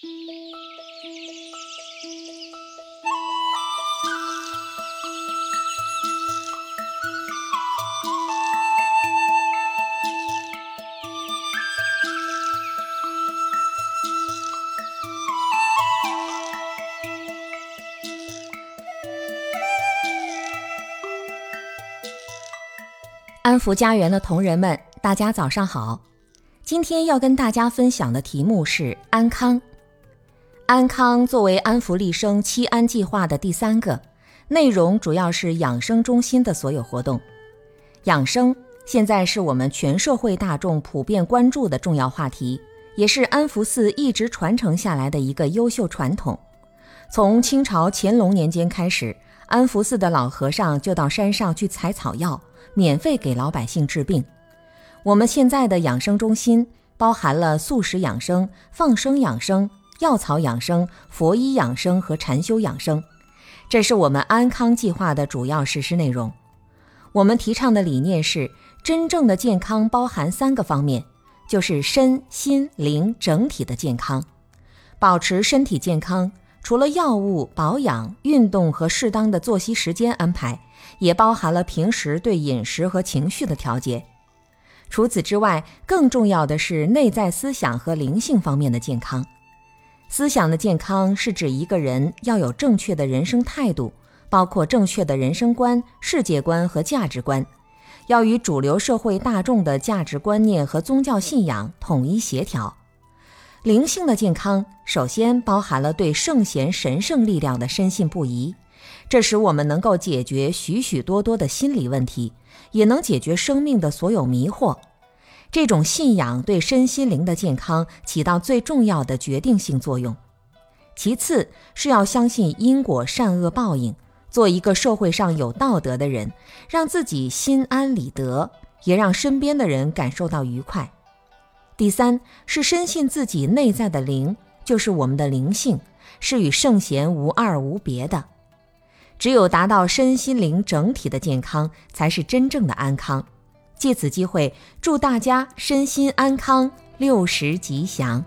安福家园的同仁们大家早上好。今天要跟大家分享的题目是安康。安康作为安福立生七安计划的第三个，内容主要是养生中心的所有活动。养生现在是我们全社会大众普遍关注的重要话题，也是安福寺一直传承下来的一个优秀传统。从清朝乾隆年间开始，安福寺的老和尚就到山上去采草药。免费给老百姓治病。我们现在的养生中心包含了素食养生、放生养生、药草养生、佛医养生和禅修养生，这是我们安康计划的主要实施内容。我们提倡的理念是，真正的健康包含三个方面，就是身心灵整体的健康。保持身体健康，除了药物保养、运动和适当的作息时间安排。也包含了平时对饮食和情绪的调节。除此之外，更重要的是内在思想和灵性方面的健康。思想的健康是指一个人要有正确的人生态度，包括正确的人生观、世界观和价值观，要与主流社会大众的价值观念和宗教信仰统一协调。灵性的健康首先包含了对圣贤神圣力量的深信不疑。这使我们能够解决许许多多的心理问题，也能解决生命的所有迷惑。这种信仰对身心灵的健康起到最重要的决定性作用。其次是要相信因果善恶报应，做一个社会上有道德的人，让自己心安理得，也让身边的人感受到愉快。第三是深信自己内在的灵，就是我们的灵性，是与圣贤无二无别的。只有达到身心灵整体的健康，才是真正的安康。借此机会，祝大家身心安康，六十吉祥。